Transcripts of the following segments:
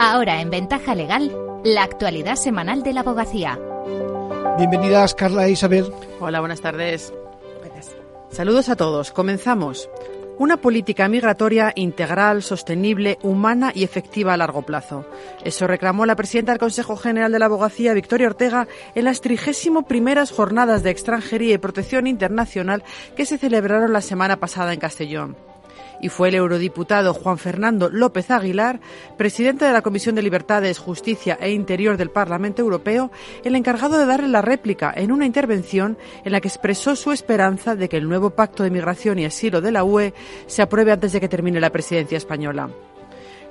Ahora en Ventaja Legal, la actualidad semanal de la abogacía. Bienvenidas Carla e Isabel. Hola, buenas tardes. Saludos a todos. Comenzamos. Una política migratoria integral, sostenible, humana y efectiva a largo plazo. Eso reclamó la presidenta del Consejo General de la Abogacía, Victoria Ortega, en las trigésimo primeras jornadas de extranjería y protección internacional que se celebraron la semana pasada en Castellón y fue el eurodiputado Juan Fernando López Aguilar, presidente de la Comisión de Libertades, Justicia e Interior del Parlamento Europeo, el encargado de darle la réplica en una intervención en la que expresó su esperanza de que el nuevo Pacto de Migración y Asilo de la UE se apruebe antes de que termine la presidencia española.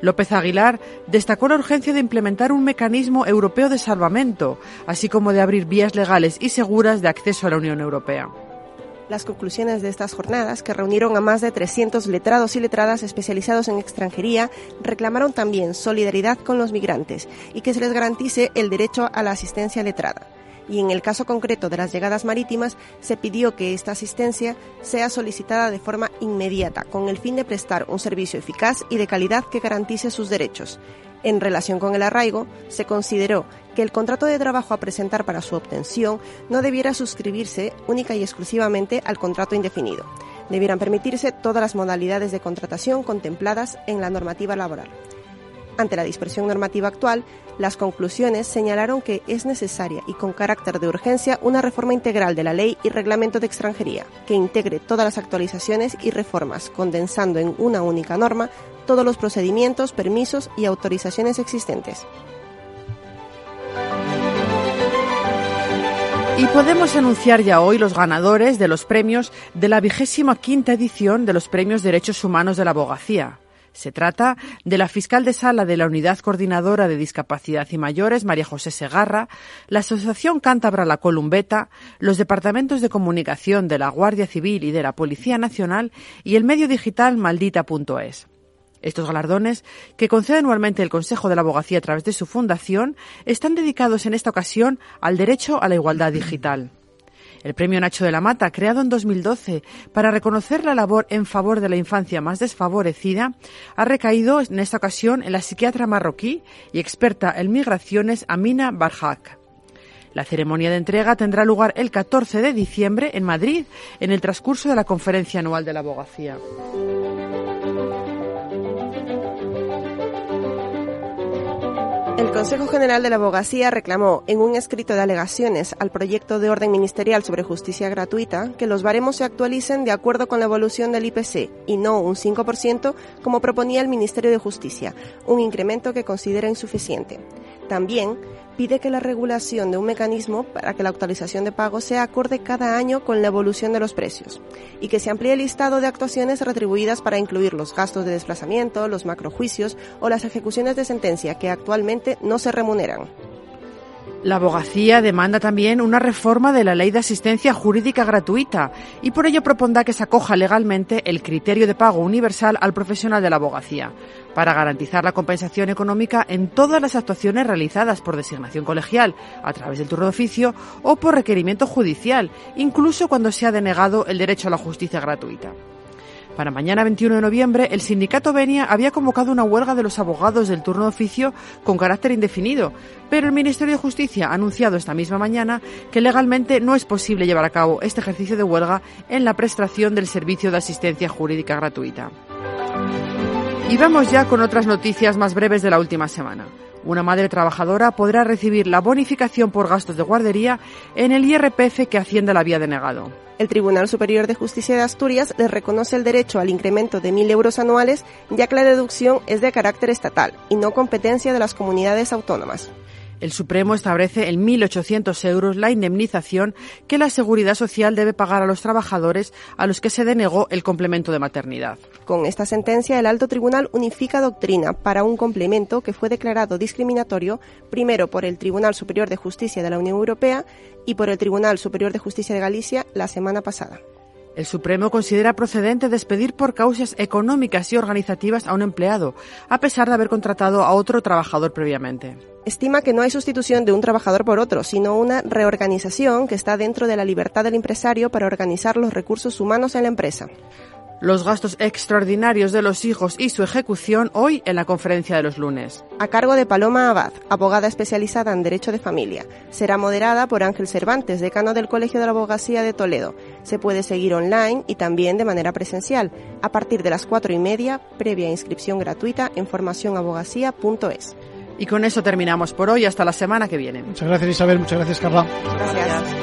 López Aguilar destacó la urgencia de implementar un mecanismo europeo de salvamento, así como de abrir vías legales y seguras de acceso a la Unión Europea. Las conclusiones de estas jornadas, que reunieron a más de 300 letrados y letradas especializados en extranjería, reclamaron también solidaridad con los migrantes y que se les garantice el derecho a la asistencia letrada. Y en el caso concreto de las llegadas marítimas, se pidió que esta asistencia sea solicitada de forma inmediata, con el fin de prestar un servicio eficaz y de calidad que garantice sus derechos. En relación con el arraigo, se consideró que el contrato de trabajo a presentar para su obtención no debiera suscribirse única y exclusivamente al contrato indefinido. Debieran permitirse todas las modalidades de contratación contempladas en la normativa laboral. Ante la dispersión normativa actual, las conclusiones señalaron que es necesaria y con carácter de urgencia una reforma integral de la ley y reglamento de extranjería, que integre todas las actualizaciones y reformas, condensando en una única norma todos los procedimientos, permisos y autorizaciones existentes. Y podemos anunciar ya hoy los ganadores de los premios de la vigésima quinta edición de los Premios Derechos Humanos de la Abogacía. Se trata de la fiscal de sala de la Unidad Coordinadora de Discapacidad y Mayores, María José Segarra, la Asociación Cántabra La Columbeta, los departamentos de comunicación de la Guardia Civil y de la Policía Nacional y el medio digital maldita.es. Estos galardones, que concede anualmente el Consejo de la Abogacía a través de su fundación, están dedicados en esta ocasión al derecho a la igualdad digital. El premio Nacho de la Mata, creado en 2012 para reconocer la labor en favor de la infancia más desfavorecida, ha recaído en esta ocasión en la psiquiatra marroquí y experta en migraciones Amina Barhak. La ceremonia de entrega tendrá lugar el 14 de diciembre en Madrid, en el transcurso de la Conferencia Anual de la Abogacía. Consejo General de la Abogacía reclamó en un escrito de alegaciones al proyecto de orden ministerial sobre justicia gratuita que los baremos se actualicen de acuerdo con la evolución del IPC y no un 5% como proponía el Ministerio de Justicia, un incremento que considera insuficiente. También pide que la regulación de un mecanismo para que la actualización de pagos sea acorde cada año con la evolución de los precios y que se amplíe el listado de actuaciones retribuidas para incluir los gastos de desplazamiento, los macrojuicios o las ejecuciones de sentencia que actualmente no se remuneran. La abogacía demanda también una reforma de la ley de asistencia jurídica gratuita y por ello propondrá que se acoja legalmente el criterio de pago universal al profesional de la abogacía para garantizar la compensación económica en todas las actuaciones realizadas por designación colegial a través del turno de oficio o por requerimiento judicial, incluso cuando se ha denegado el derecho a la justicia gratuita. Para mañana 21 de noviembre, el sindicato Benia había convocado una huelga de los abogados del turno de oficio con carácter indefinido, pero el Ministerio de Justicia ha anunciado esta misma mañana que legalmente no es posible llevar a cabo este ejercicio de huelga en la prestación del servicio de asistencia jurídica gratuita. Y vamos ya con otras noticias más breves de la última semana. Una madre trabajadora podrá recibir la bonificación por gastos de guardería en el IRPF que Hacienda la había denegado. El Tribunal Superior de Justicia de Asturias le reconoce el derecho al incremento de 1.000 euros anuales, ya que la deducción es de carácter estatal y no competencia de las comunidades autónomas. El Supremo establece en 1.800 euros la indemnización que la Seguridad Social debe pagar a los trabajadores a los que se denegó el complemento de maternidad. Con esta sentencia, el Alto Tribunal unifica doctrina para un complemento que fue declarado discriminatorio primero por el Tribunal Superior de Justicia de la Unión Europea y por el Tribunal Superior de Justicia de Galicia la semana pasada. El Supremo considera procedente despedir por causas económicas y organizativas a un empleado, a pesar de haber contratado a otro trabajador previamente. Estima que no hay sustitución de un trabajador por otro, sino una reorganización que está dentro de la libertad del empresario para organizar los recursos humanos en la empresa. Los gastos extraordinarios de los hijos y su ejecución hoy en la conferencia de los lunes. A cargo de Paloma Abad, abogada especializada en Derecho de Familia. Será moderada por Ángel Cervantes, decano del Colegio de la Abogacía de Toledo. Se puede seguir online y también de manera presencial, a partir de las cuatro y media, previa inscripción gratuita en formacionabogacía.es. Y con eso terminamos por hoy. Hasta la semana que viene. Muchas gracias Isabel, muchas gracias Carla. Gracias.